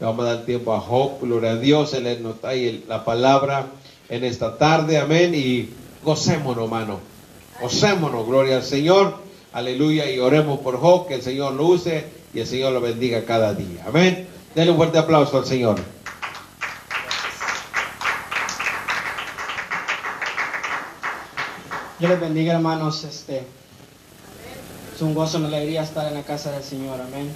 Vamos a dar tiempo a Job, gloria a Dios, Él nos trae la palabra en esta tarde, amén, y gocémonos, hermano, gocémonos, gloria al Señor, aleluya, y oremos por Job, que el Señor lo use y el Señor lo bendiga cada día, amén. Denle un fuerte aplauso al Señor. Dios les bendiga, hermanos. Este, es un gozo, una alegría estar en la casa del Señor. Amén.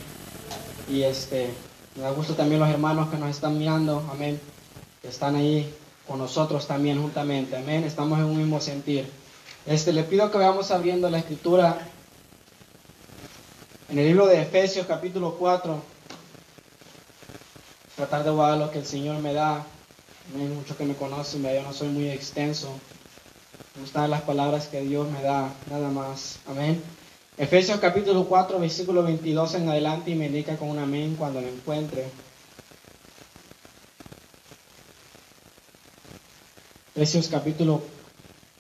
Y este, me da gusto también los hermanos que nos están mirando. Amén. Que están ahí con nosotros también juntamente. Amén. Estamos en un mismo sentir. Este, le pido que vayamos abriendo la escritura en el libro de Efesios capítulo 4. Tratar de guardar lo que el Señor me da. Amén. Muchos que me conocen, yo no soy muy extenso. Me gustan las palabras que Dios me da, nada más. Amén. Efesios capítulo 4, versículo 22 en adelante y me indica con un amén cuando lo encuentre. Efesios capítulo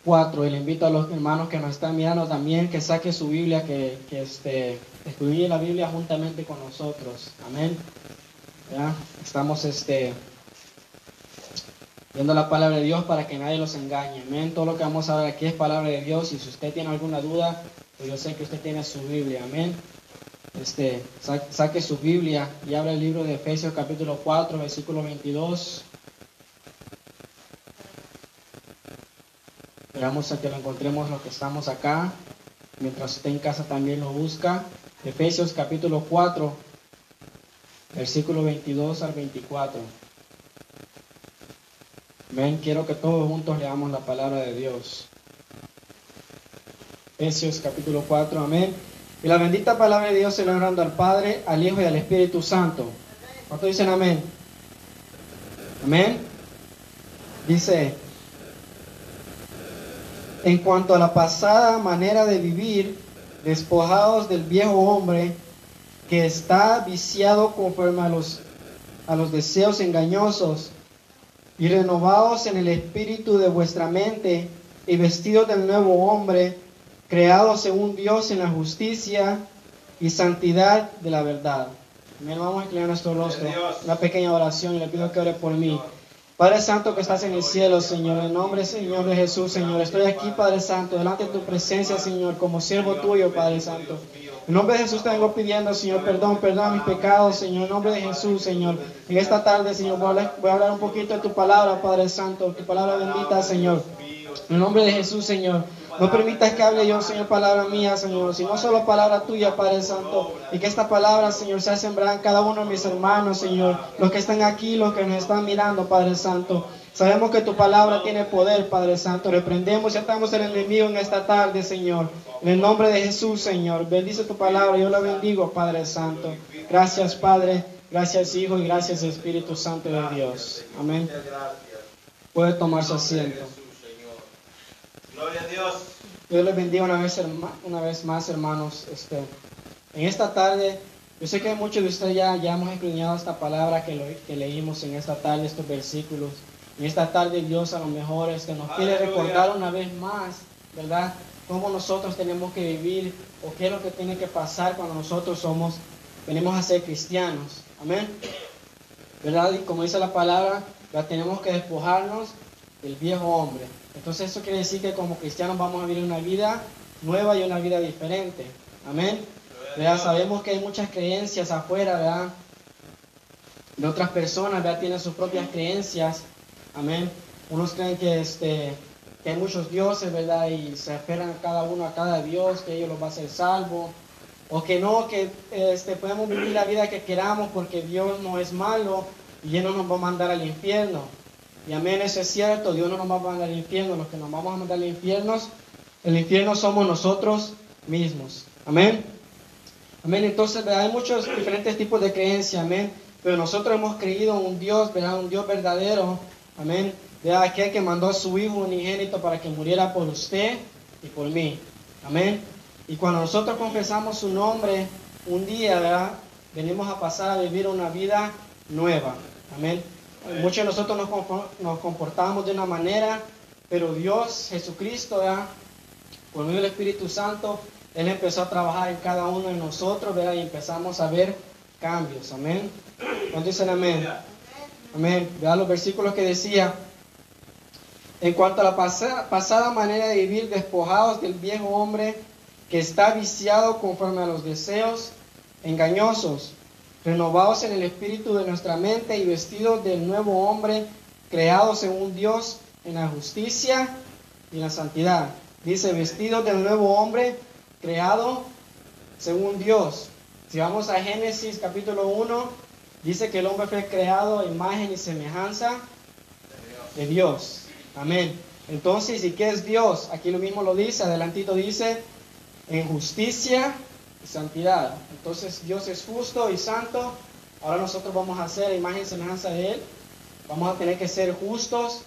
4, y le invito a los hermanos que nos están mirando también que saque su Biblia, que, que este, estudie la Biblia juntamente con nosotros. Amén. ¿Ya? Estamos este, viendo la palabra de Dios para que nadie los engañe. Amén. Todo lo que vamos a ver aquí es palabra de Dios. Y si usted tiene alguna duda, pues yo sé que usted tiene su Biblia. Amén. Este, saque su Biblia y abra el libro de Efesios capítulo 4, versículo 22. Esperamos a que lo encontremos los que estamos acá. Mientras usted en casa también lo busca. Efesios capítulo 4, versículo 22 al 24. Ven, quiero que todos juntos leamos la palabra de Dios. Efesios capítulo 4, amén. Y la bendita palabra de Dios se lo al Padre, al Hijo y al Espíritu Santo. ¿Cuántos dicen amén? Amén. Dice, en cuanto a la pasada manera de vivir, despojados del viejo hombre que está viciado conforme a los, a los deseos engañosos y renovados en el espíritu de vuestra mente y vestidos del nuevo hombre, creado según Dios en la justicia y santidad de la verdad. Amén. Vamos a inclinar nuestro rostro. Una pequeña oración y le pido que ore por mí. Padre Santo que estás en el cielo, Señor, en nombre, Señor, de Jesús, Señor. Estoy aquí, Padre Santo, delante de tu presencia, Señor, como siervo tuyo, Padre Santo. En nombre de Jesús te vengo pidiendo, Señor, perdón, perdón mis pecados, Señor. En nombre de Jesús, Señor. En esta tarde, Señor, voy a, hablar, un poquito de tu palabra, Padre Santo. Tu palabra bendita, Señor. En nombre de Jesús, Señor. No permitas que hable yo, Señor, palabra mía, Señor, sino solo palabra tuya, Padre Santo. Y que esta palabra, Señor, sea sembrada en cada uno de mis hermanos, Señor. Los que están aquí, los que nos están mirando, Padre Santo. Sabemos que tu palabra tiene poder, Padre Santo. Reprendemos y atamos el enemigo en esta tarde, Señor. En el nombre de Jesús, Señor. Bendice tu palabra. Yo la bendigo, Padre Santo. Gracias, Padre. Gracias, Hijo. Y gracias, Espíritu Santo de Dios. Amén. Puede tomarse asiento. Gloria a Dios. Dios les bendiga una vez, una vez más, hermanos. Este, en esta tarde, yo sé que muchos de ustedes ya, ya hemos escudriñado esta palabra que, que leímos en esta tarde, estos versículos. Y esta tarde Dios a lo mejor es que nos quiere recordar una vez más, ¿verdad? Cómo nosotros tenemos que vivir o qué es lo que tiene que pasar cuando nosotros somos, venimos a ser cristianos. Amén. ¿Verdad? Y como dice la palabra, ya tenemos que despojarnos del viejo hombre. Entonces eso quiere decir que como cristianos vamos a vivir una vida nueva y una vida diferente. Amén. ¿Verdad? Sabemos que hay muchas creencias afuera, ¿verdad? De otras personas, ¿verdad? Tienen sus propias creencias Amén. Unos creen que, este, que hay muchos dioses, ¿verdad? Y se esperan a cada uno, a cada Dios, que ellos los va a hacer salvo. O que no, que este, podemos vivir la vida que queramos porque Dios no es malo y Él no nos va a mandar al infierno. Y amén, eso es cierto, Dios no nos va a mandar al infierno. Los que nos vamos a mandar al infierno, el infierno somos nosotros mismos. Amén. Amén, entonces hay muchos diferentes tipos de creencias, amén. Pero nosotros hemos creído en un Dios, ¿verdad? Un Dios verdadero, Amén. De aquel que mandó a su Hijo unigénito para que muriera por usted y por mí. Amén. Y cuando nosotros confesamos su nombre, un día, ¿verdad? Venimos a pasar a vivir una vida nueva. Amén. Muchos de nosotros nos comportamos de una manera, pero Dios, Jesucristo, ¿verdad? por medio del Espíritu Santo, Él empezó a trabajar en cada uno de nosotros, ¿verdad? Y empezamos a ver cambios. Amén. ¿Cuántos dicen amén? Amén. Vean los versículos que decía. En cuanto a la pasa- pasada manera de vivir, despojados del viejo hombre que está viciado conforme a los deseos engañosos, renovados en el espíritu de nuestra mente y vestidos del nuevo hombre, creado según Dios en la justicia y la santidad. Dice, vestidos del nuevo hombre, creado según Dios. Si vamos a Génesis capítulo 1, dice que el hombre fue creado a imagen y semejanza de Dios. Amén. Entonces, ¿y qué es Dios? Aquí lo mismo lo dice, adelantito dice, en justicia y santidad. Entonces, Dios es justo y santo. Ahora nosotros vamos a hacer imagen y semejanza de Él. Vamos a tener que ser justos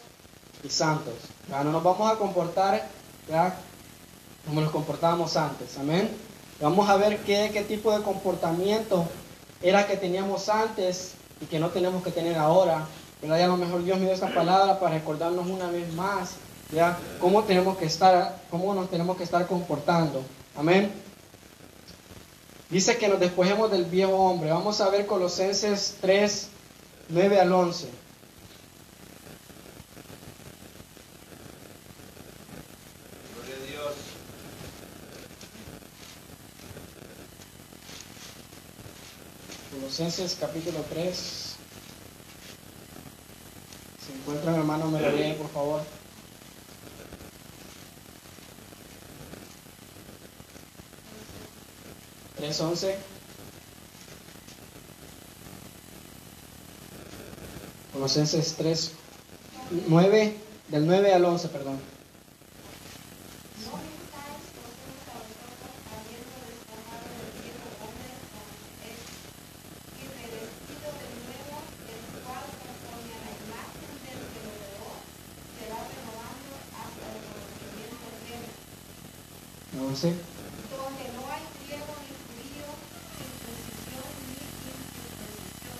y santos. ¿verdad? No nos vamos a comportar ¿verdad? como nos comportábamos antes. Amén. Vamos a ver qué tipo de comportamiento era que teníamos antes y que no tenemos que tener ahora. ¿verdad? Y a lo mejor Dios me dio esta palabra para recordarnos una vez más cómo tenemos que estar, cómo nos tenemos que estar comportando. Amén. Dice que nos despojemos del viejo hombre. Vamos a ver Colosenses 3, 9 al 11. Colosenses capítulo 3. Si encuentran hermano, me lo leen, por favor. Tres once. Colosenses 3, 9, del 9 al 11, perdón. Once. donde no hay griego ni judío, circuncisión ni incircuncisión,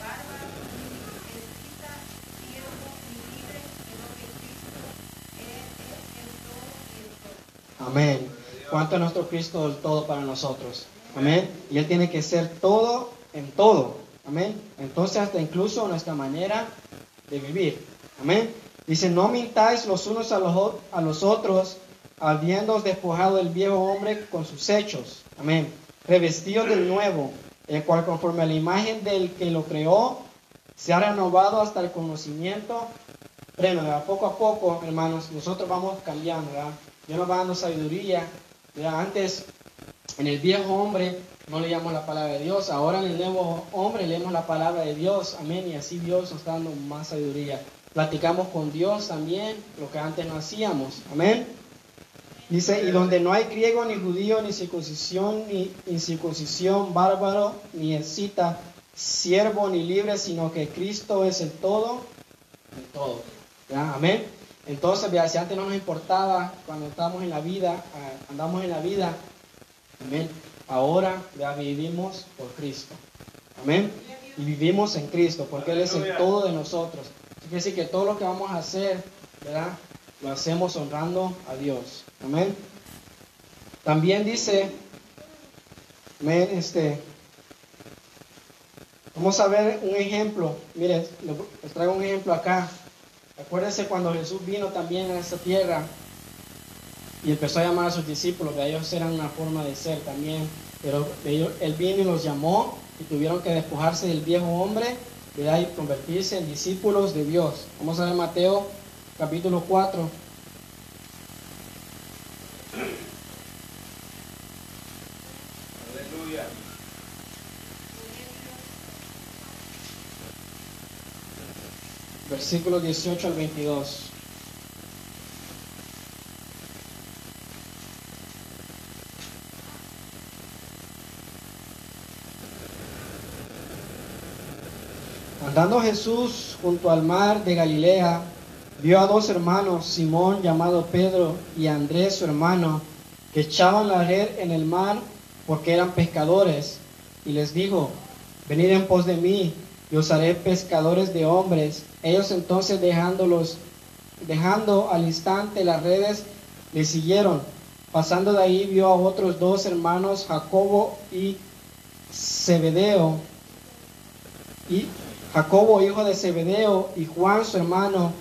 bárbaro ni escita, siervo ni libre, sino que Cristo es, es el todo y el todo. Amén. ¿Cuánto es nuestro Cristo del todo para nosotros? Amén. Y Él tiene que ser todo en todo. Amén. Entonces hasta incluso nuestra manera de vivir. Amén. Dice, no mintáis los unos a los, a los otros, habiéndoos despojado del viejo hombre con sus hechos. Amén. Revestidos del nuevo, el cual conforme a la imagen del que lo creó, se ha renovado hasta el conocimiento pleno. Poco a poco, hermanos, nosotros vamos cambiando. ¿verdad? Dios nos va dando sabiduría. Antes, en el viejo hombre, no leíamos la palabra de Dios. Ahora en el nuevo hombre leemos la palabra de Dios. Amén. Y así Dios nos está dando más sabiduría. Platicamos con Dios también, lo que antes no hacíamos. Amén. Dice, y donde no hay griego ni judío, ni circuncisión, ni incircuncisión, bárbaro, ni escita, siervo, ni libre, sino que Cristo es el todo, el todo. Amén. Entonces, vea, si antes no nos importaba cuando estábamos en la vida, ah, andamos en la vida, amén. Ahora ya vivimos por Cristo. Amén. Y vivimos en Cristo, porque Él es el todo de nosotros. Quiere decir que todo lo que vamos a hacer, ¿verdad? Lo hacemos honrando a Dios. Amén. También dice, amén, este, vamos a ver un ejemplo. Miren, les traigo un ejemplo acá. Acuérdense cuando Jesús vino también a esta tierra y empezó a llamar a sus discípulos, que ellos eran una forma de ser también, pero ellos- Él vino y los llamó y tuvieron que despojarse del viejo hombre y convertirse en discípulos de Dios. Vamos a ver Mateo capítulo 4. Aleluya. Versículos 18 al 22. Andando Jesús junto al mar de Galilea, vio a dos hermanos, Simón llamado Pedro y Andrés su hermano, que echaban la red en el mar porque eran pescadores, y les dijo, venid en pos de mí, y os haré pescadores de hombres. Ellos entonces dejándolos, dejando al instante las redes, le siguieron. Pasando de ahí vio a otros dos hermanos, Jacobo y Zebedeo y Jacobo, hijo de Zebedeo, y Juan, su hermano,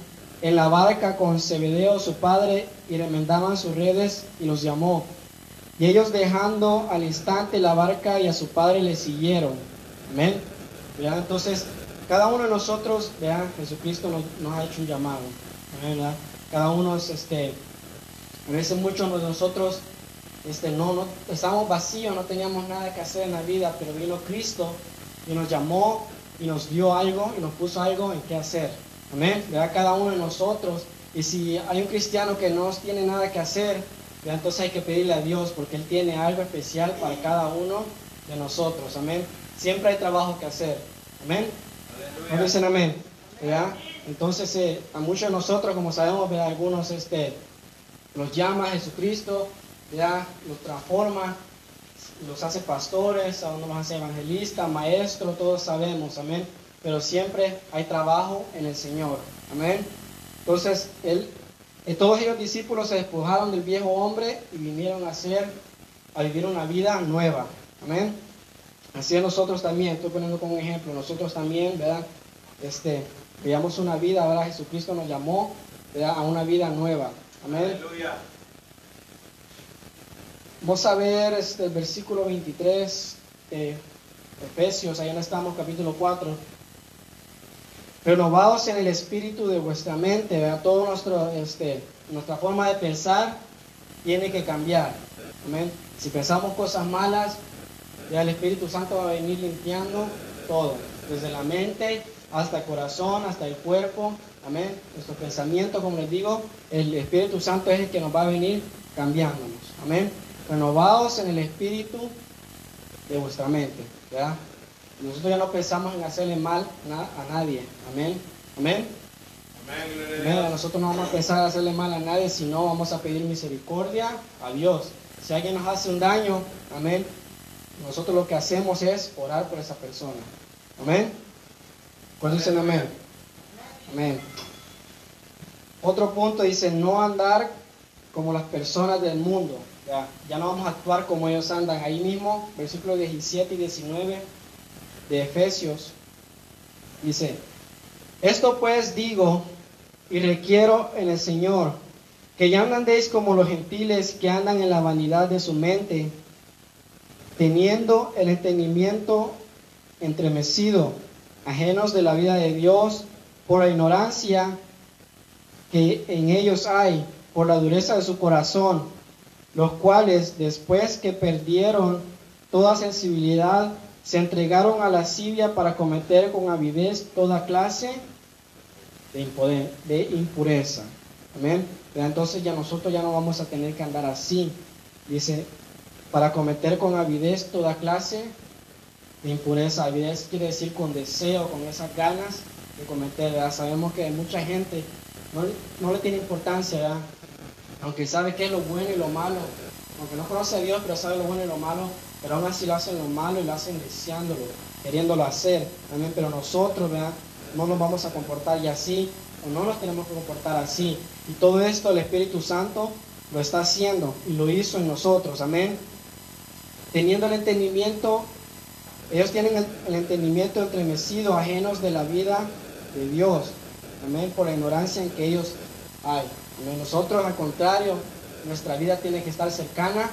en la barca con Zebedeo, su padre, y remendaban sus redes y los llamó. Y ellos dejando al instante la barca y a su padre le siguieron. Amén. ¿Verdad? Entonces, cada uno de nosotros, vean, Jesucristo nos, nos ha hecho un llamado. ¿verdad? Cada uno es este, a veces muchos de nosotros este, no, no, estábamos vacíos, no teníamos nada que hacer en la vida, pero vino Cristo y nos llamó y nos dio algo y nos puso algo en qué hacer. Amén. ¿Verdad? Cada uno de nosotros. Y si hay un cristiano que no tiene nada que hacer, ¿verdad? entonces hay que pedirle a Dios porque Él tiene algo especial para cada uno de nosotros. Amén. Siempre hay trabajo que hacer. Amén. ¿No dicen amén? ¿Verdad? Entonces, eh, a muchos de nosotros, como sabemos, ¿verdad? algunos este, los llama a Jesucristo, ¿verdad? los transforma, los hace pastores, a uno los hace evangelistas, maestros, todos sabemos, amén. Pero siempre hay trabajo en el Señor, amén. Entonces, él, eh, todos ellos discípulos se despojaron del viejo hombre y vinieron a hacer, a vivir una vida nueva, amén. Así es nosotros también, estoy poniendo como un ejemplo, nosotros también, ¿verdad? Este, veamos una vida, ahora Jesucristo nos llamó, ¿verdad? A una vida nueva, amén. Aleluya. Vamos a ver este, el versículo 23 de Efesios, ahí no estamos, capítulo 4. Renovados en el espíritu de vuestra mente, ¿verdad? Todo nuestro, este, nuestra forma de pensar tiene que cambiar. Amén. Si pensamos cosas malas, ya el Espíritu Santo va a venir limpiando todo, desde la mente hasta el corazón, hasta el cuerpo. Amén. Nuestro pensamiento, como les digo, el Espíritu Santo es el que nos va a venir cambiándonos. Amén. Renovados en el espíritu de vuestra mente. ¿verdad? Nosotros ya no pensamos en hacerle mal a nadie. Amén. Amén. Amén. Nosotros no vamos a pensar en hacerle mal a nadie, sino vamos a pedir misericordia a Dios. Si alguien nos hace un daño, amén, nosotros lo que hacemos es orar por esa persona. Amén. ¿Cuántos dicen amén? Amén. Otro punto dice, no andar como las personas del mundo. Ya, no vamos a actuar como ellos andan. Ahí mismo, versículos 17 y 19 de Efesios, dice, esto pues digo y requiero en el Señor, que ya no andéis como los gentiles que andan en la vanidad de su mente, teniendo el entendimiento entremecido, ajenos de la vida de Dios, por la ignorancia que en ellos hay, por la dureza de su corazón, los cuales después que perdieron toda sensibilidad, se entregaron a la lascivia para cometer con avidez toda clase de, de impureza. Amén. Entonces ya nosotros ya no vamos a tener que andar así. Dice, para cometer con avidez toda clase de impureza. Avidez quiere decir con deseo, con esas ganas de cometer. Sabemos que mucha gente no, no le tiene importancia, ¿verdad? aunque sabe qué es lo bueno y lo malo, aunque no conoce a Dios, pero sabe lo bueno y lo malo, pero aún así lo hacen lo malo y lo hacen deseándolo, queriéndolo hacer. Amén. Pero nosotros. No nos vamos a comportar así, o no nos tenemos que comportar así. Y todo esto el Espíritu Santo lo está haciendo y lo hizo en nosotros. Amén. Teniendo el entendimiento, ellos tienen el, el entendimiento entremecido, ajenos de la vida de Dios. Amén. Por la ignorancia en que ellos hay. Amén. Nosotros, al contrario, nuestra vida tiene que estar cercana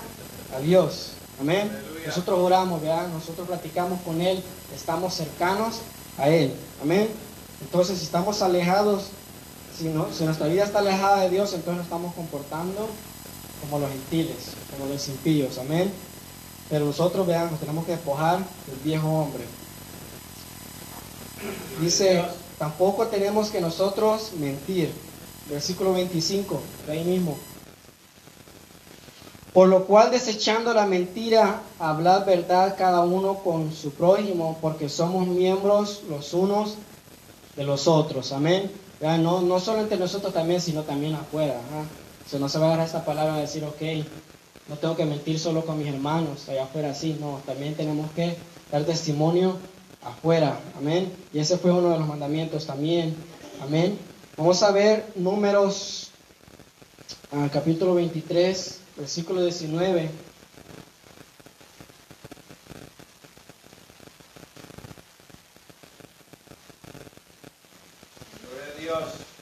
a Dios. Amén. Aleluya. Nosotros oramos, ¿verdad? Nosotros platicamos con Él, estamos cercanos a Él. Amén. Entonces, si estamos alejados, si, no, si nuestra vida está alejada de Dios, entonces nos estamos comportando como los gentiles, como los impíos. Amén. Pero nosotros, vean, nos tenemos que despojar del viejo hombre. Dice, tampoco tenemos que nosotros mentir. Versículo 25, de ahí mismo. Por lo cual, desechando la mentira, hablad verdad cada uno con su prójimo, porque somos miembros los unos de los otros. Amén. Ya, No, no solo entre nosotros también, sino también afuera. ajá. O no se va a agarrar esta palabra y decir, ok, no tengo que mentir solo con mis hermanos allá afuera, sí, no, también tenemos que dar testimonio afuera, amén. Y ese fue uno de los mandamientos también, amén. Vamos a ver números, ah, capítulo 23, versículo 19. Gloria a Dios.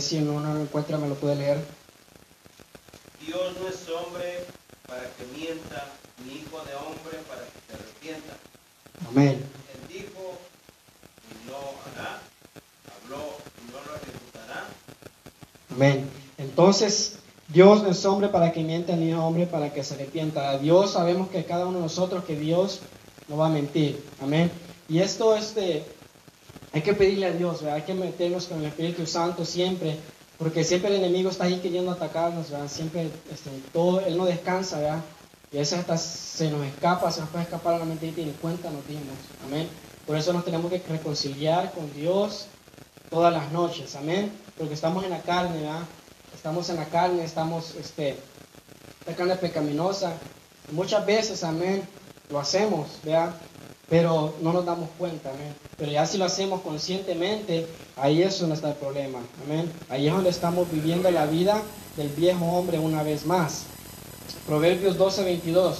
Él si no, no lo encuentra, me lo puede leer. Dios no es hombre para que mienta, ni hijo de hombre para que se arrepienta. Amén. Él dijo y no hará, habló y no lo ejecutará. Amén. Entonces, Dios no es hombre para que mienta, ni hombre para que se arrepienta. A Dios sabemos que cada uno de nosotros, que Dios no va a mentir. Amén. Y esto, este, hay que pedirle a Dios, ¿verdad? hay que meternos con el Espíritu Santo siempre, porque siempre el enemigo está ahí queriendo atacarnos, ¿verdad? Siempre, este, todo, Él no descansa, ¿verdad? Y a veces hasta se nos escapa, se nos puede escapar a la mente y ni cuenta nos dimos. Amén. Por eso nos tenemos que reconciliar con Dios todas las noches. Amén. Porque estamos en la carne, ¿verdad? Estamos en la carne, estamos, este, la carne pecaminosa. Muchas veces, amén, lo hacemos, ¿verdad? Pero no nos damos cuenta, amén. Pero ya si lo hacemos conscientemente, ahí es donde está el problema. Ahí es donde estamos viviendo la vida del viejo hombre una vez más. Proverbios 12, 22.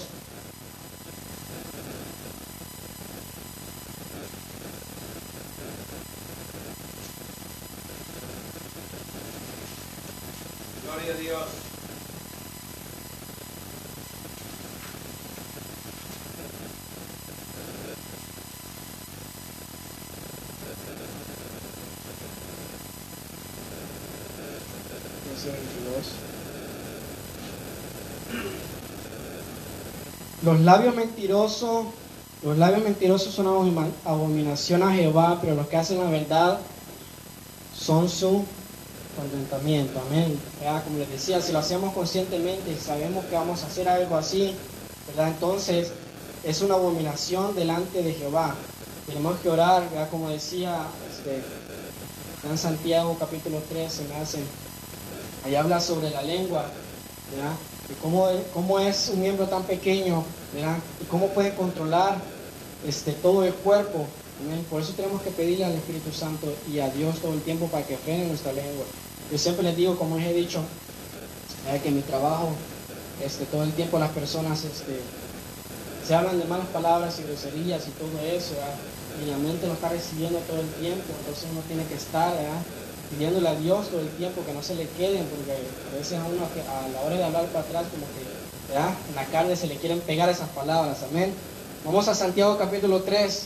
Los labios mentirosos, los labios mentirosos son abomina- abominación a Jehová, pero los que hacen la verdad son su contentamiento. Amén. ¿Verdad? Como les decía, si lo hacemos conscientemente y sabemos que vamos a hacer algo así, ¿verdad? Entonces es una abominación delante de Jehová. Tenemos que orar, ¿verdad? Como decía este, en Santiago capítulo 3, se me ahí habla sobre la lengua, ¿verdad? Y cómo, cómo es un miembro tan pequeño, ¿verdad? Cómo puede controlar este, todo el cuerpo. Por eso tenemos que pedirle al Espíritu Santo y a Dios todo el tiempo para que frene nuestra lengua. Yo siempre les digo, como les he dicho, que mi trabajo, este, todo el tiempo las personas este, se hablan de malas palabras y groserías y todo eso, y la mente lo está recibiendo todo el tiempo, entonces uno tiene que estar. Pidiéndole a Dios todo el tiempo que no se le queden, porque a veces a uno a la hora de hablar para atrás, como que en la carne se le quieren pegar esas palabras, amén. Vamos a Santiago capítulo 3,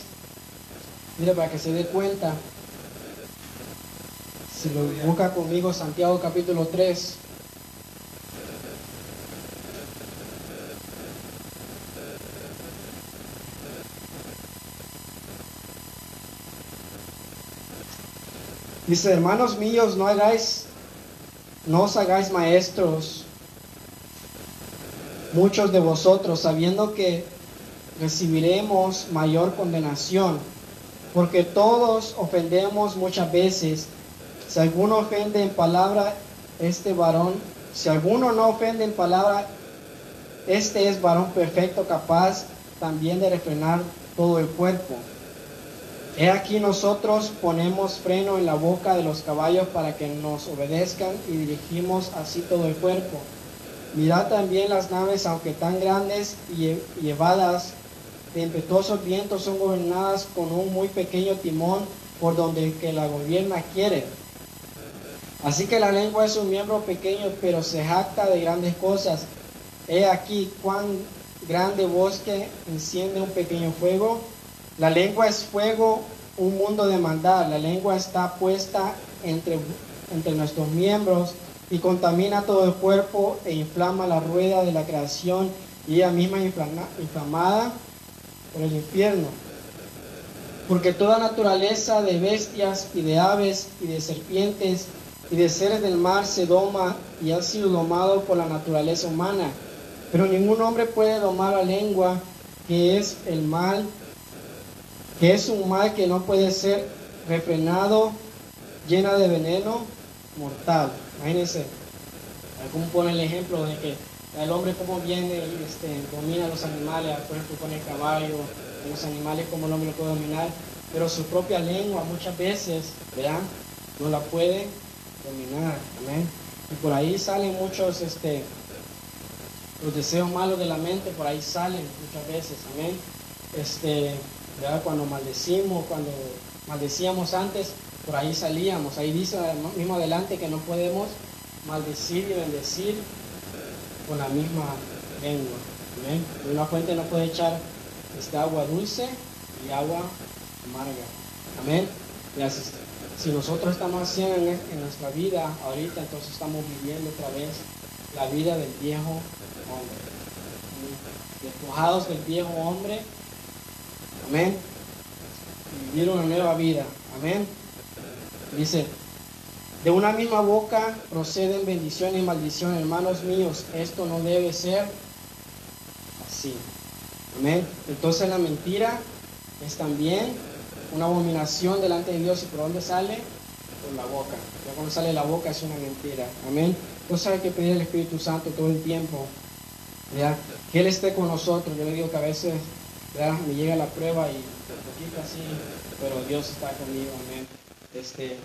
mire para que se dé cuenta. Si lo busca conmigo, Santiago capítulo 3. Dice, hermanos míos, no hagáis, no os hagáis maestros muchos de vosotros, sabiendo que recibiremos mayor condenación, porque todos ofendemos muchas veces. Si alguno ofende en palabra, este varón, si alguno no ofende en palabra, este es varón perfecto, capaz también de refrenar todo el cuerpo. He aquí nosotros ponemos freno en la boca de los caballos para que nos obedezcan y dirigimos así todo el cuerpo. Mirad también las naves, aunque tan grandes y lle- llevadas de impetuosos vientos, son gobernadas con un muy pequeño timón por donde el que la gobierna quiere. Así que la lengua es un miembro pequeño, pero se jacta de grandes cosas. He aquí cuán grande bosque enciende un pequeño fuego. La lengua es fuego, un mundo de maldad. La lengua está puesta entre, entre nuestros miembros y contamina todo el cuerpo e inflama la rueda de la creación y ella misma inflama- inflamada por el infierno. Porque toda naturaleza de bestias y de aves y de serpientes y de seres del mar se doma y ha sido domado por la naturaleza humana. Pero ningún hombre puede domar la lengua, que es el mal, que es un mal que no puede ser refrenado, llena de veneno mortal. Imagínense, como pone el ejemplo de que el hombre como viene y este, domina los animales, por ejemplo con el caballo, los animales como el hombre lo puede dominar, pero su propia lengua muchas veces, ¿verdad? No la puede dominar, amén. Y por ahí salen muchos, este, los deseos malos de la mente, por ahí salen muchas veces, amén. Este, Cuando maldecimos, cuando maldecíamos antes, por ahí salíamos. Ahí dice mismo adelante que no podemos maldecir y bendecir con la misma lengua. Amén. Una fuente no puede echar este agua dulce y agua amarga. Amén. Gracias. Si nosotros estamos haciendo en, en nuestra vida ahorita, entonces estamos viviendo otra vez la vida del viejo hombre. Despojados del viejo hombre. Amén. Y vivir una nueva vida. Amén. Dice, de una misma boca proceden bendición y maldición, hermanos míos. Esto no debe ser así. Amén. Entonces la mentira es también una abominación delante de Dios. ¿Y por dónde sale? Por la boca. Ya cuando sale la boca es una mentira. Amén. Entonces hay que pedir al Espíritu Santo todo el tiempo. ¿ya? Que Él esté con nosotros. Yo le digo que a veces ¿ya? me llega la prueba y un poquito así, pero Dios está conmigo. Amén. Este,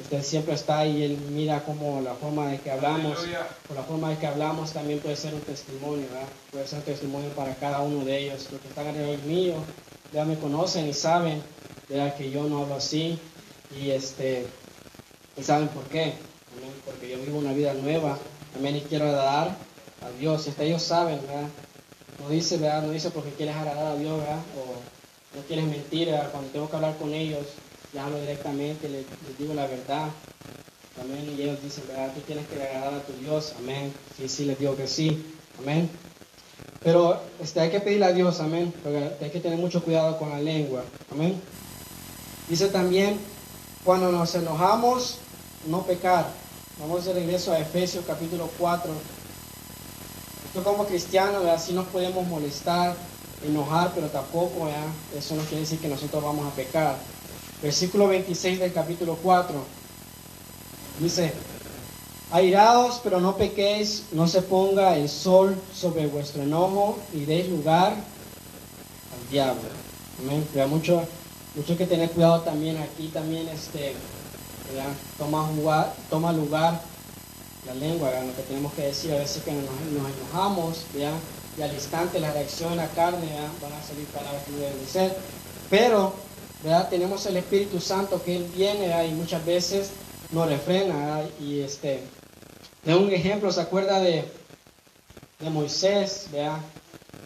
usted siempre está ahí, Él mira como la forma de que hablamos, por la forma de que hablamos también puede ser un testimonio, ¿verdad? Puede ser un testimonio para cada uno de ellos. Los que están alrededor mío, ya me conocen y saben, ¿verdad? Que yo no hablo así y este, y saben por qué, Amén. Porque yo vivo una vida nueva, amén, y quiero agradar a Dios. Este, ellos saben, ¿verdad? No dice, ¿verdad? No dice porque quieres agradar a Dios, ¿verdad? O no quieres mentir, ¿verdad? Cuando tengo que hablar con ellos, ya hablo directamente, les, les digo la verdad. Amén. Y ellos dicen, ¿verdad? Tú tienes que agradar a tu Dios. Amén. Sí, sí, les digo que sí. Amén. Pero este, hay que pedirle a Dios, amén. Porque hay que tener mucho cuidado con la lengua. Amén. Dice también, cuando nos enojamos, no pecar. Vamos de regreso a Efesios capítulo 4. Esto como cristianos, ¿verdad? sí nos podemos molestar, enojar, pero tampoco, eso no quiere decir que nosotros vamos a pecar. Versículo 26 del capítulo 4. Dice, airados, pero no pequéis, no se ponga el sol sobre vuestro enojo y deis lugar al diablo. Amén. Pero mucho, mucho que tener cuidado también aquí, también este. Toma, lugar, toma lugar la lengua, lo que tenemos que decir, a veces que nos, enojamos, ¿verdad? y al instante la reacción la carne, ¿verdad? van a salir palabras que no deben de ser, pero ¿verdad? tenemos el Espíritu Santo que Él viene ¿verdad? y muchas veces nos refrena, y este, de un ejemplo, ¿se acuerda de, de Moisés? ¿verdad?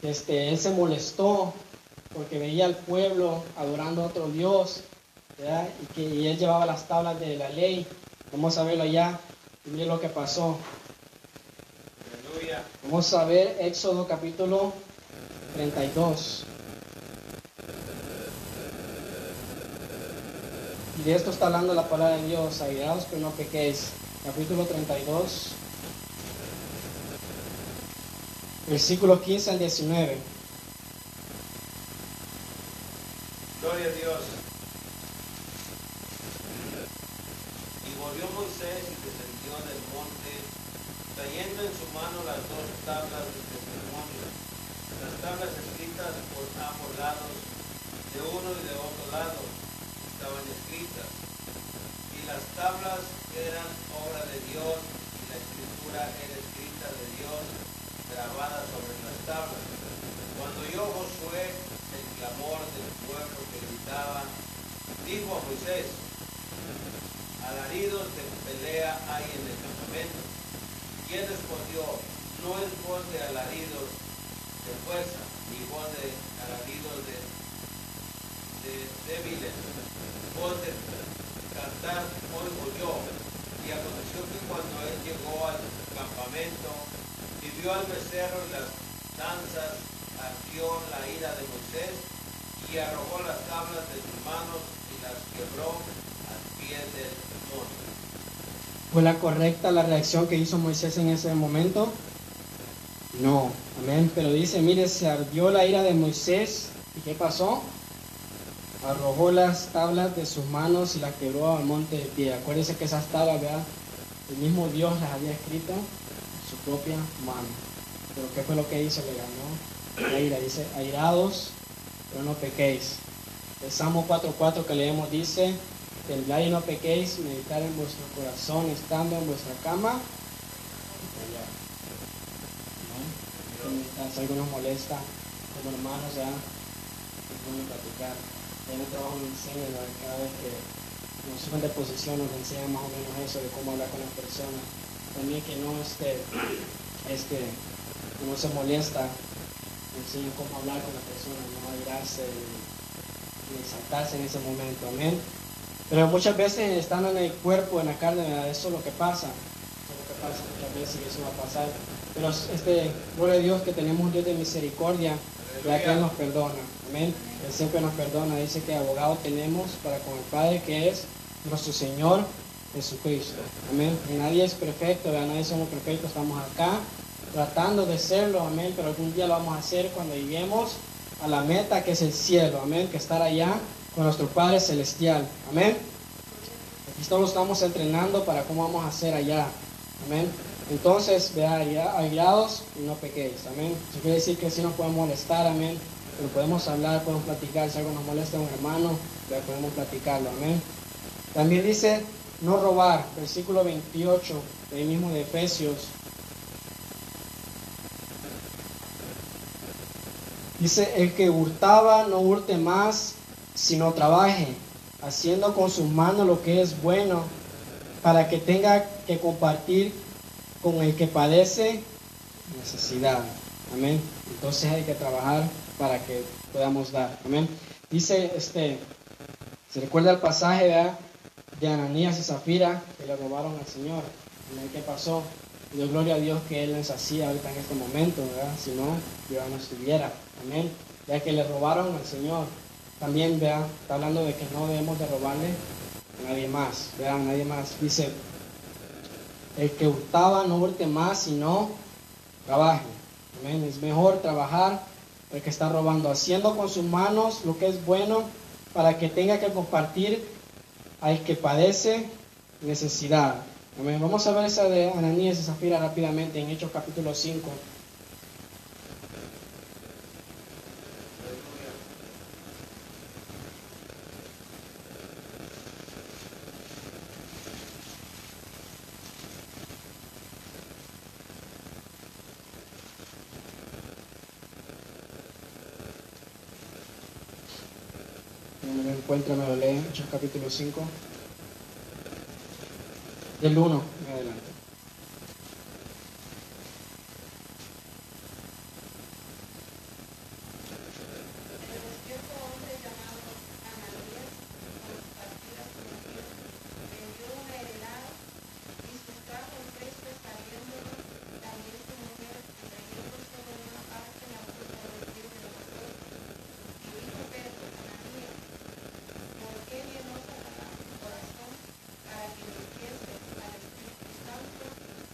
Este, él se molestó porque veía al pueblo adorando a otro Dios, ¿verdad? Y él llevaba las tablas de la ley. Vamos a verlo allá y mire lo que pasó. Aleluya. Vamos a ver Éxodo capítulo 32. Y de esto está hablando la palabra de Dios, airados pero no pequéis. Capítulo 32, versículos 15 al 19. Gloria a Dios. Y volvió Moisés y descendió del monte, trayendo en su mano las dos tablas del testimonio, las tablas escritas por ambos lados, de uno y de otro lado, estaban escritas. Y las tablas eran obra de Dios, y la escritura era escrita de Dios, grabada sobre las tablas. Cuando oyó Josué el clamor del pueblo que gritaba, dijo a Moisés, alaridos de pelea hay en el campamento. Y él respondió, no es voz de alaridos de fuerza, ni voz de alaridos de, de débiles, voz de cantar oigo yo. Y aconteció que cuando él llegó al campamento y vio al becerro y las danzas, la ira de Moisés y arrojó las tablas de sus manos y las quebró al pie del monte. ¿Fue la correcta la reacción que hizo Moisés en ese momento? No, amén. Pero dice, mire, se ardió la ira de Moisés. ¿Y qué pasó? Arrojó las tablas de sus manos y las quebró al monte de pie. Acuérdense que esas tablas, ¿verdad? El mismo Dios las había escrito en su propia mano. Pero ¿qué fue lo que hizo? Le ganó la ira. Dice, airados, pero no pequéis. El Salmo 4.4 que leemos dice, temblad y no pequéis, meditar en vuestro corazón estando en vuestra cama. y callar". ¿No? Mientras algo nos molesta, como hermanos ya, es bueno platicar. En el trabajo me enseñan, ¿no? cada vez que nos suben de posición nos enseñan más o menos eso de cómo hablar con las personas. También que no este, este, uno se molesta, me enseñan cómo hablar con las personas, no airarse y, exaltarse en ese momento, amén. Pero muchas veces estando en el cuerpo, en la carne, eso es lo que pasa, eso es lo que pasa muchas veces y eso va a pasar. Pero este, gloria a Dios que tenemos un Dios de misericordia, ya que Él nos perdona, amén. Él siempre nos perdona, dice que abogado tenemos para con el Padre que es nuestro Señor Jesucristo, amén. Nadie es perfecto, ¿verdad? nadie somos perfectos, estamos acá tratando de serlo, amén, pero algún día lo vamos a hacer cuando lleguemos a la meta que es el cielo, amén, que estar allá con nuestro Padre Celestial, amén. Aquí todos estamos entrenando para cómo vamos a hacer allá, amén. Entonces, vea, airados y no pequéis, amén. Eso quiere decir que si nos podemos molestar, amén, pero podemos hablar, podemos platicar, si algo nos molesta a un hermano, vea, podemos platicarlo, amén. También dice no robar, versículo 28, de ahí mismo de Efesios. Dice, el que hurtaba no hurte más, sino trabaje, haciendo con sus manos lo que es bueno, para que tenga que compartir con el que padece necesidad. Amén. Entonces hay que trabajar para que podamos dar. Amén. Dice, este, se recuerda el pasaje de Ananías y Zafira que le robaron al Señor. Amén. ¿Qué pasó? Doy gloria a Dios que Él les hacía ahorita en este momento. Si no, ya no estuviera. Amén. Ya que le robaron al Señor. También, vea, está hablando de que no debemos de robarle a nadie más. Vean, nadie más. Dice, el que hurtaba no hurte más, sino trabaje. Amén. Es mejor trabajar el que está robando, haciendo con sus manos lo que es bueno para que tenga que compartir al que padece necesidad. Amén. Vamos a ver esa de Ananías y Zafira rápidamente en Hechos capítulo 5. No me lo encuentra, me lo lee. Hechos capítulo 5. Del 1 en adelante. El despierto hombre llamado Ananías, con sus partidas conocidas, vendió una heredad y sustrajo el precio sabiéndolo también su mujer, trayendo solo una parte la puso a vestir de nosotros. Y dijo Pedro, Ananías, ¿por qué llenó Satanás tu corazón para que mintiese al Espíritu Santo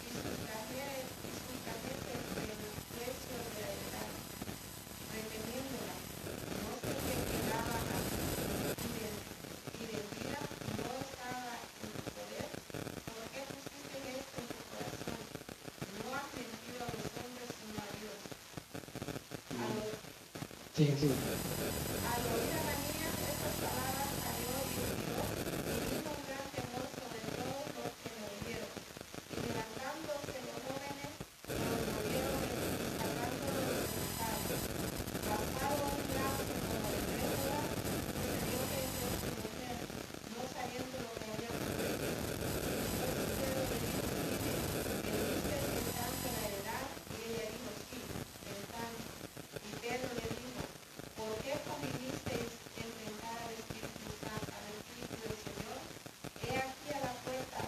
y sustrajeres y sustrajeses el precio de la heredad? reteniéndola, no sé qué quedaba así, y, ven- y vendida no estaba en tu poder, ¿por qué pusiste esto en tu corazón? No has mentido a los hombres sino a Dios. Al, o- Sigue, sigue. al oír Ananías estas palabras salió y huyó, y vino un gran temor sobre todos los que le oyeron. Y levantándose los jóvenes, lo envolvieron y sacándolo de sus casas. Pasado un lapso como de tres horas, sucedió que entre su mujer, no sabiendo lo que había ocurrido, entonces Pedro le dijo, dime, ¿vendiste el tanto la heredad? Y ella dijo, sí, el tanto. Y Pedro le dijo, ¿por qué convinisteis en tentar al Espíritu Santo, al Espíritu del Señor? He aquí a la puerta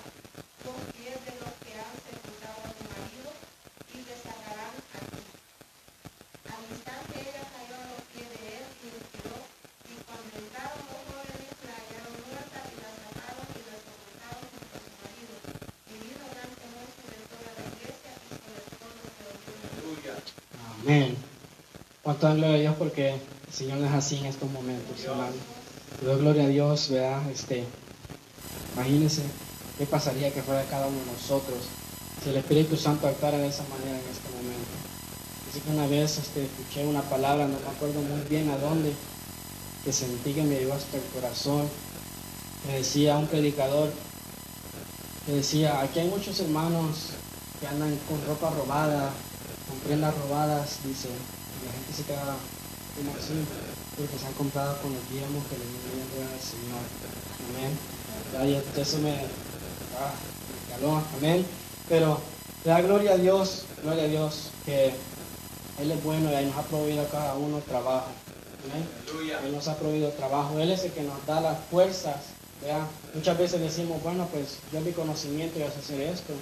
son pies de los que han sepultado a tu marido y te sacarán a ti. Al instante ella cayó a los pies de él y respiró, y cuando entraron los jóvenes la hallaron muerta y la sacaron y la sepultaron junto a su marido. Y vino gran temor sobre toda la iglesia y sobre todos los que oyeron. Aleluya. Amén. ¿Cuánto dan gloria a Dios porque el Señor no es así en estos momentos? Le doy gloria a Dios, ¿verdad? Este, imagínense qué pasaría que fuera cada uno de nosotros si el Espíritu Santo actuara de esa manera en este momento. Así que una vez este, escuché una palabra, no me acuerdo muy bien a dónde, que sentí que me llegó hasta el corazón. Me decía un predicador, que decía, aquí hay muchos hermanos que andan con ropa robada, con prendas robadas, dice, y queda como así, porque se han comprado con los diezmos que le vienen al Señor. Amén. Ya, y eso me, ah, me caló, amén. Pero da gloria a Dios, gloria a Dios, que Él es bueno y nos ha proveído a cada uno trabajo. Amén. Él nos ha proveído trabajo. Él es el que nos da las fuerzas. ¿verdad? Muchas veces decimos, bueno, pues yo mi conocimiento sé hacer esto.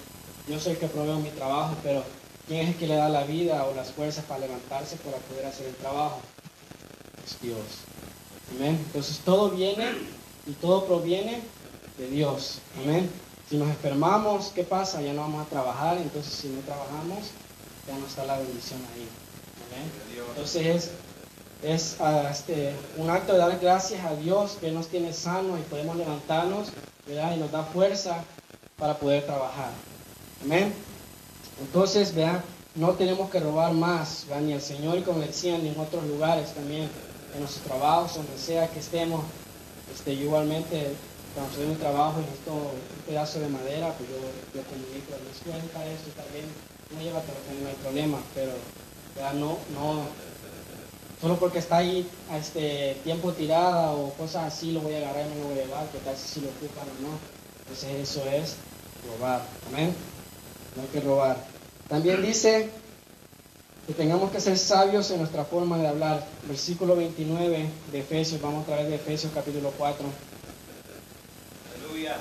Yo soy el que proveo mi trabajo, pero ¿quién es el que le da la vida o las fuerzas para levantarse para poder hacer el trabajo? Es Dios. Amén. Entonces todo viene y todo proviene de Dios. Amén. Si nos enfermamos, ¿qué pasa? Ya no vamos a trabajar, entonces si no trabajamos, ya no está la bendición ahí. Amén. Entonces es, es ah, este, un acto de dar gracias a Dios que nos tiene sanos y podemos levantarnos ¿verdad? y nos da fuerza para poder trabajar. Amén. Entonces, vean, no tenemos que robar más, ni al Señor, y como decían, ni en otros lugares también, en nuestros trabajos, donde sea que estemos. Este, yo igualmente, cuando estoy en mi trabajo y necesito un pedazo de madera, pues yo, yo comunico, me cuenta esto, bien, no llévatelo, que no hay problema, pero ¿verdad? no, no, solo porque está ahí a este tiempo tirada o cosas así, lo voy a agarrar y me lo voy a llevar, que tal si lo ocupan o no. Entonces eso es robar, amén. No hay que robar. También dice que tengamos que ser sabios en nuestra forma de hablar. Versículo 29 de Efesios, vamos a través de Efesios capítulo 4. Aleluya.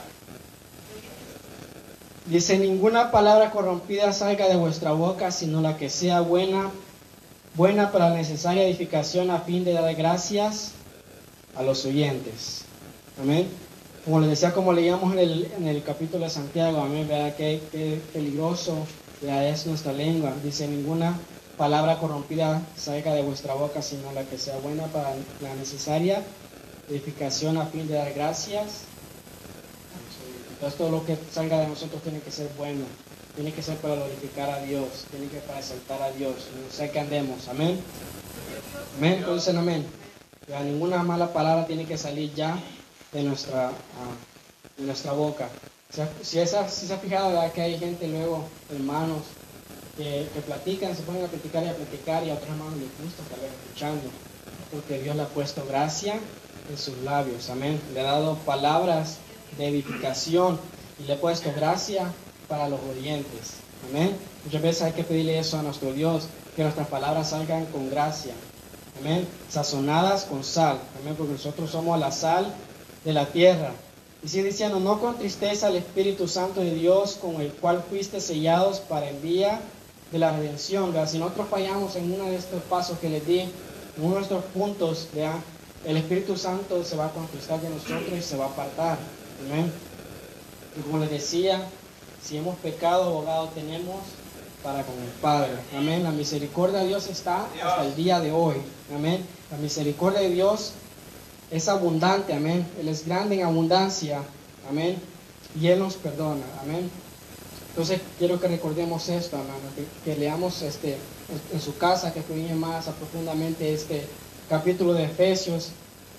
Dice, ninguna palabra corrompida salga de vuestra boca, sino la que sea buena, buena para la necesaria edificación a fin de dar gracias a los oyentes. Amén. Como les decía, como leíamos en el, capítulo de Santiago, amén, ¿verdad? Qué, peligroso ya es nuestra lengua. Dice, ninguna palabra corrompida salga de vuestra boca, sino la que sea buena para la necesaria edificación a fin de dar gracias. Entonces todo lo que salga de nosotros tiene que ser bueno, tiene que ser para glorificar a Dios, tiene que para exaltar a Dios, no sé que andemos, amén. Amén, entonces amén. Ya, ninguna mala palabra tiene que salir ya de nuestra, ah, de nuestra boca. Si, esa, si se ha fijado ¿verdad? que hay gente luego, hermanos, que, que platican, se ponen a platicar y a platicar y a otros hermanos les gusta estar escuchando, porque Dios le ha puesto gracia en sus labios, amén. Le ha dado palabras de edificación y le ha puesto gracia para los oyentes, amén. Muchas veces hay que pedirle eso a nuestro Dios, que nuestras palabras salgan con gracia, amén. Sazonadas con sal, amén, porque nosotros somos la sal de la tierra. Y sigue diciendo, no con tristeza al Espíritu Santo de Dios, con el cual fuiste sellados para el día de la redención. ¿verdad? Si nosotros fallamos en uno de estos pasos que les di, en uno de estos puntos, ¿verdad? el Espíritu Santo se va a contristar de nosotros y se va a apartar. Amén. Y como les decía, si hemos pecado, abogado tenemos para con el Padre. Amén. La misericordia de Dios está hasta el día de hoy. Amén. La misericordia de Dios es abundante, amén. Él es grande en abundancia, amén. Y Él nos perdona, amén. Entonces quiero que recordemos esto, hermano, que, leamos este, en, su casa, que estudien más profundamente este capítulo de Efesios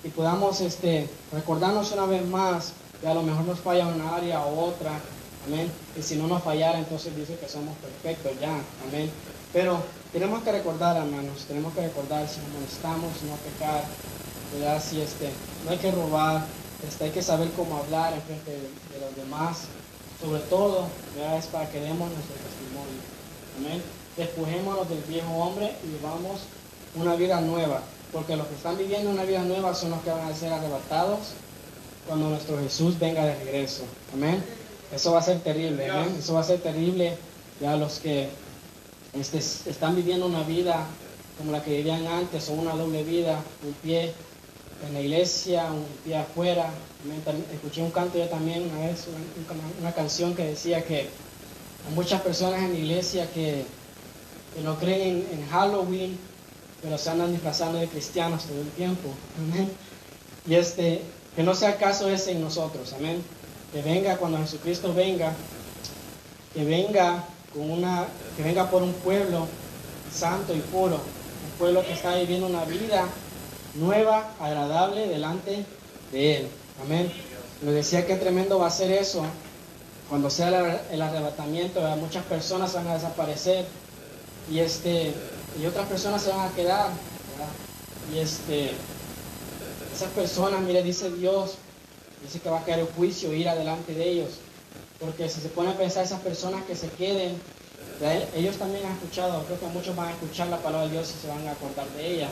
y podamos este, recordarnos una vez más que a lo mejor nos falla una área o otra, amén. Y si no nos fallara, entonces dice que somos perfectos ya, amén. Pero tenemos que recordar, hermanos, tenemos que recordar si nos molestamos, no pecar, ¿verdad? Si este, no hay que robar, este, hay que saber cómo hablar en frente de, de los demás. Sobre todo, ¿verdad? es para que demos nuestro testimonio. Amén. Despojémonos del viejo hombre y vivamos una vida nueva. Porque los que están viviendo una vida nueva son los que van a ser arrebatados cuando nuestro Jesús venga de regreso. Amén. Eso va a ser terrible. Amén. Eso va a ser terrible. Ya los que este, están viviendo una vida como la que vivían antes, o una doble vida, un pie en la iglesia, un pie afuera. Escuché un canto yo también una vez, una, canción que decía que hay muchas personas en la iglesia que, que no creen en, en Halloween, pero se andan disfrazando de cristianos todo el tiempo. Amén. Y este, que no sea caso ese en nosotros. Amén. Que venga cuando Jesucristo venga, que venga con una, que venga por un pueblo santo y puro, un pueblo que está viviendo una vida nueva, agradable delante de Él. Amén. Le decía que tremendo va a ser eso cuando sea el, arrebatamiento. Muchas personas van a desaparecer y este y otras personas se van a quedar. Y este esas personas, mire, dice Dios, dice que va a caer el juicio, ir adelante de ellos. Porque si se pone a pensar esas personas que se queden, ellos también han escuchado, creo que muchos van a escuchar la palabra de Dios y se van a acordar de ella.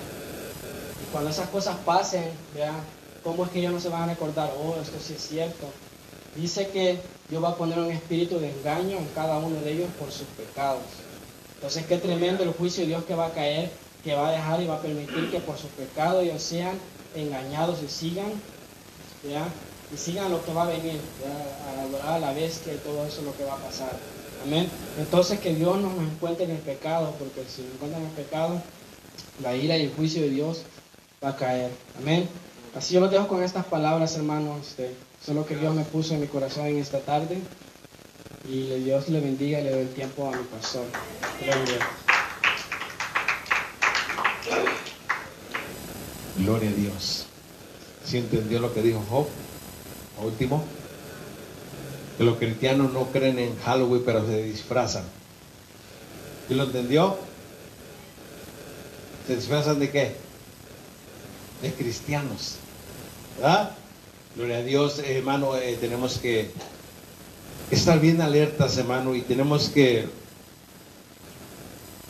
Cuando esas cosas pasen, vean, ¿cómo es que ellos no se van a recordar? Oh, esto sí es cierto. Dice que Dios va a poner un espíritu de engaño en cada uno de ellos por sus pecados. Entonces, qué tremendo el juicio de Dios que va a caer, que va a dejar y va a permitir que por sus pecados ellos sean engañados y sigan, ¿ya? y sigan lo que va a venir, ¿ya? a la bestia y todo eso es lo que va a pasar. Amén. Entonces que Dios no nos encuentre en el pecado, porque si nos encuentra en el pecado, la ira y el juicio de Dios va a caer. Amén. Así yo lo dejo con estas palabras, hermanos. Este, eso es lo que Dios me puso en mi corazón en esta tarde. Y Dios le bendiga y le doy el tiempo a mi pastor. Gloria a Dios. Dios. ¿Sí entendió lo que dijo Job? Último. Que los cristianos no creen en Halloween, pero se disfrazan. ¿Sí lo entendió? ¿Se disfrazan de qué? De cristianos. ¿Verdad? Gloria a Dios, eh, hermano. eh, tenemos que estar bien alertas, hermano, y tenemos que,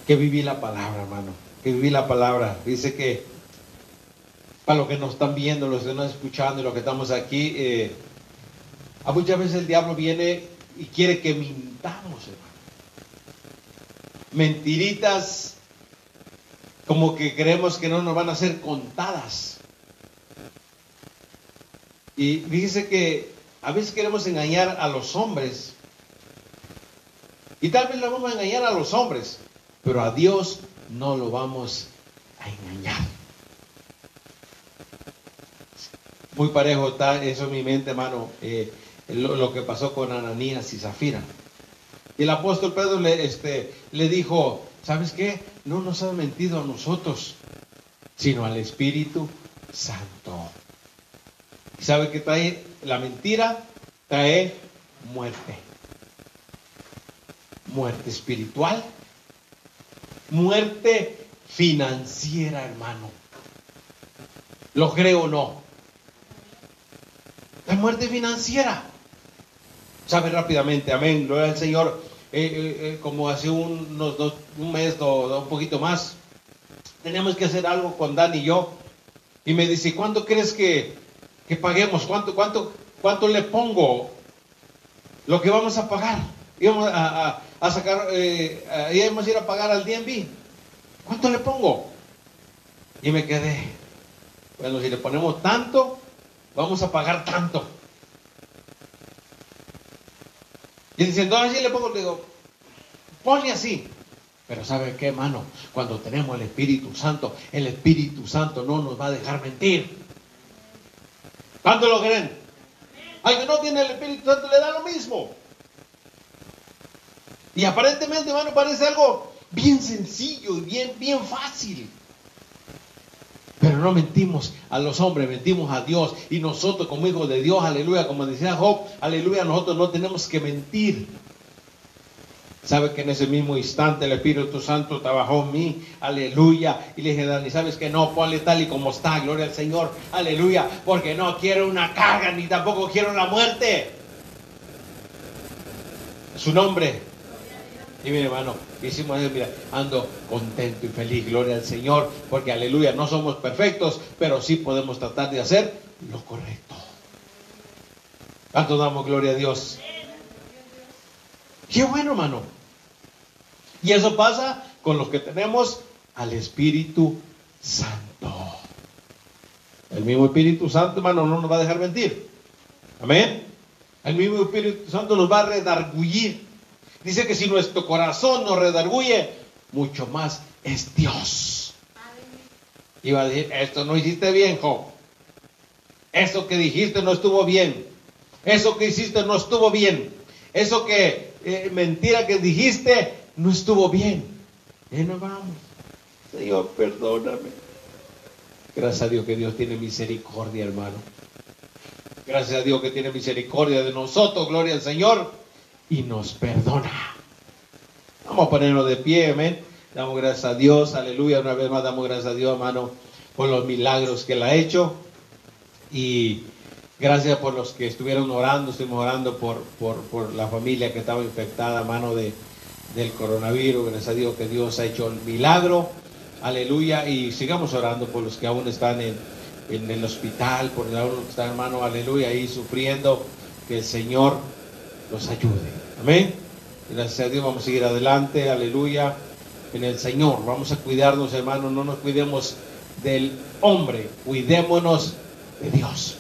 que vivir la palabra, hermano. Que vivir la palabra. Dice que para los que nos están viendo, los que nos están escuchando y los que estamos aquí, eh, a muchas veces el diablo viene y quiere que mintamos, hermano. Mentiritas como que creemos que no nos van a ser contadas. Y fíjese que a veces queremos engañar a los hombres. Y tal vez lo vamos a engañar a los hombres, pero a Dios no lo vamos a engañar. Muy parejo está eso en mi mente, hermano, eh, lo, lo que pasó con Ananías y Zafira. Y el apóstol Pedro le, este, le dijo, ¿sabes qué? No nos ha mentido a nosotros, sino al Espíritu Santo. ¿Y sabe qué trae la mentira? Trae muerte. Muerte espiritual. Muerte financiera, hermano. ¿Lo creo o no? La muerte financiera. Sabe rápidamente, amén. Gloria al Señor. Eh, eh, eh, como hace un- unos dos, un mes o un poquito más, teníamos que hacer algo con Dan y yo. Y me dice, ¿cuánto crees que, que paguemos? ¿Cuánto, cuánto, ¿Cuánto le pongo? Lo que vamos a pagar. Íbamos a, a- a sacar, eh, a- íbamos a ir a pagar al DNB. ¿Cuánto le pongo? Y me quedé. Bueno, si le ponemos tanto, vamos a pagar tanto. Y diciendo, así le pongo, le digo, pone así. Pero ¿sabe qué, hermano? Cuando tenemos el Espíritu Santo, el Espíritu Santo no nos va a dejar mentir. ¿Cuánto lo creen? Al que no tiene el Espíritu Santo le da lo mismo. Y aparentemente, hermano, parece algo bien sencillo y bien, bien fácil. Pero no mentimos a los hombres, mentimos a Dios. Y nosotros como hijos de Dios, aleluya, como decía Job, aleluya, nosotros no tenemos que mentir. Sabe que en ese mismo instante el Espíritu Santo trabajó en mí, aleluya. Y le dije, Dani, ¿sabes que no? Ponle tal y como está, gloria al Señor, aleluya. Porque no quiero una carga, ni tampoco quiero la muerte. Su nombre. Y mire, hermano, hicimos eso, mira, ando contento y feliz, gloria al Señor, porque aleluya, no somos perfectos, pero sí podemos tratar de hacer lo correcto. ¿Cuánto damos gloria a Dios? Qué bueno, hermano. Y eso pasa con los que tenemos al Espíritu Santo. El mismo Espíritu Santo, hermano, no nos va a dejar mentir. Amén. El mismo Espíritu Santo nos va a redargullir. Dice que si nuestro corazón nos redarguye, mucho más es Dios. Iba a decir, esto no hiciste bien, Job. Eso que dijiste no estuvo bien. Eso que hiciste no estuvo bien. Eso que eh, mentira que dijiste no estuvo bien. Y nos vamos. Señor, perdóname. Gracias a Dios que Dios tiene misericordia, hermano. Gracias a Dios que tiene misericordia de nosotros, gloria al Señor, y nos perdona. Vamos a ponernos de pie, amén. Damos gracias a Dios, aleluya. Una vez más damos gracias a Dios, hermano, por los milagros que Él ha hecho. Y gracias por los que estuvieron orando, estuvimos orando por, por, por la familia que estaba infectada a mano de, del coronavirus. Gracias a Dios que Dios ha hecho el milagro. Aleluya. Y sigamos orando por los que aún están en, en el hospital, por los que están, hermano, aleluya, ahí sufriendo. Que el Señor los ayude. Amén. Gracias a Dios vamos a seguir adelante. Aleluya. En el Señor. Vamos a cuidarnos, hermano. No nos cuidemos del hombre. Cuidémonos de Dios.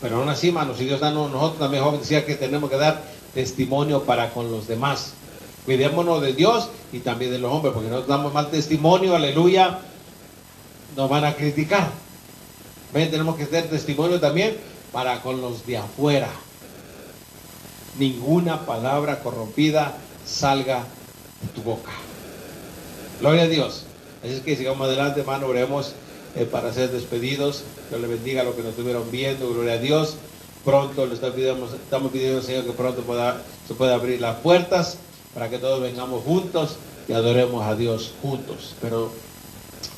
Pero aún así, hermano, si Dios da nosotros también joven decía que tenemos que dar testimonio para con los demás. Cuidémonos de Dios y también de los hombres, porque no damos mal testimonio, aleluya, nos van a criticar. Ven, tenemos que dar testimonio también para con los de afuera. Ninguna palabra corrompida salga de tu boca. Gloria a Dios. Así es que sigamos adelante, hermano, oremos eh, para ser despedidos. Dios le bendiga a los que nos estuvieron viendo. Gloria a Dios. Pronto le estamos pidiendo, estamos pidiendo al Señor que pronto se pueda abrir las puertas para que todos vengamos juntos y adoremos a Dios juntos. Pero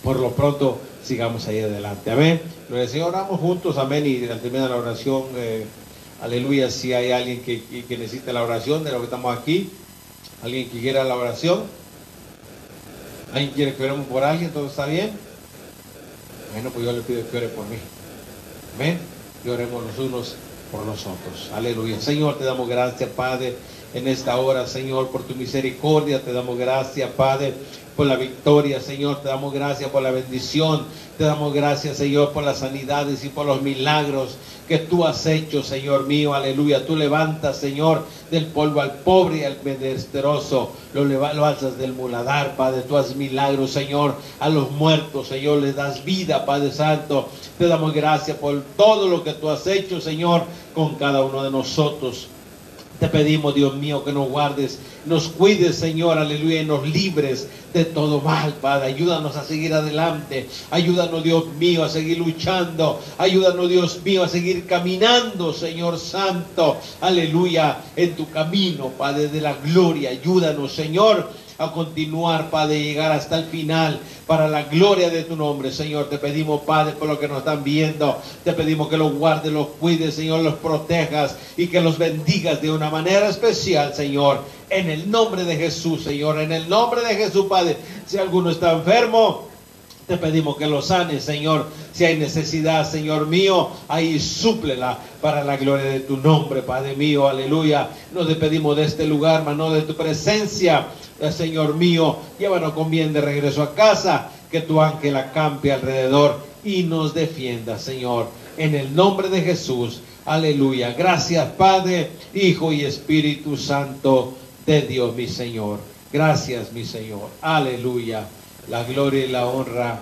por lo pronto sigamos ahí adelante. Amén. Gloria al Señor. Oramos juntos. Amén. Y al terminar la oración, eh, aleluya, si hay alguien que, que, necesita la oración de lo que estamos aquí, alguien que quiera la oración, alguien quiere que oremos por alguien, todo está bien. Bueno, pues yo le pido que ore por mí. Amén. Y oremos los unos por los otros. Aleluya. Señor, te damos gracias, Padre, en esta hora, Señor, por tu misericordia. Te damos gracias, Padre, por la victoria, Señor. Te damos gracias por la bendición. Te damos gracias, Señor, por las sanidades y por los milagros que tú has hecho, Señor mío. Aleluya. Tú levantas, Señor, del polvo al pobre y al menesteroso. Lo, lo alzas del muladar, Padre. Tú haces milagros, Señor. A los muertos, Señor, les das vida, Padre Santo. Te damos gracias por todo lo que tú has hecho, Señor, con cada uno de nosotros. Te pedimos, Dios mío, que nos guardes, nos cuides, Señor, aleluya, y nos libres de todo mal, Padre. Ayúdanos a seguir adelante. Ayúdanos, Dios mío, a seguir luchando. Ayúdanos, Dios mío, a seguir caminando, Señor Santo. Aleluya, en tu camino, Padre de la gloria. Ayúdanos, Señor a continuar, Padre, llegar hasta el final para la gloria de tu nombre, Señor. Te pedimos, Padre, por lo que nos están viendo. Te pedimos que los guardes, los cuides, Señor, los protejas y que los bendigas de una manera especial, Señor. En el nombre de Jesús, Señor. En el nombre de Jesús, Padre. Si alguno está enfermo, te pedimos que lo sane, Señor. Si hay necesidad, Señor mío, ahí súplela para la gloria de tu nombre, Padre mío. Aleluya. Nos despedimos de este lugar, mano de tu presencia. Señor mío, llévanos con bien de regreso a casa, que tu ángel acampe alrededor y nos defienda, Señor, en el nombre de Jesús. Aleluya. Gracias, Padre, Hijo y Espíritu Santo de Dios, mi Señor. Gracias, mi Señor. Aleluya. La gloria y la honra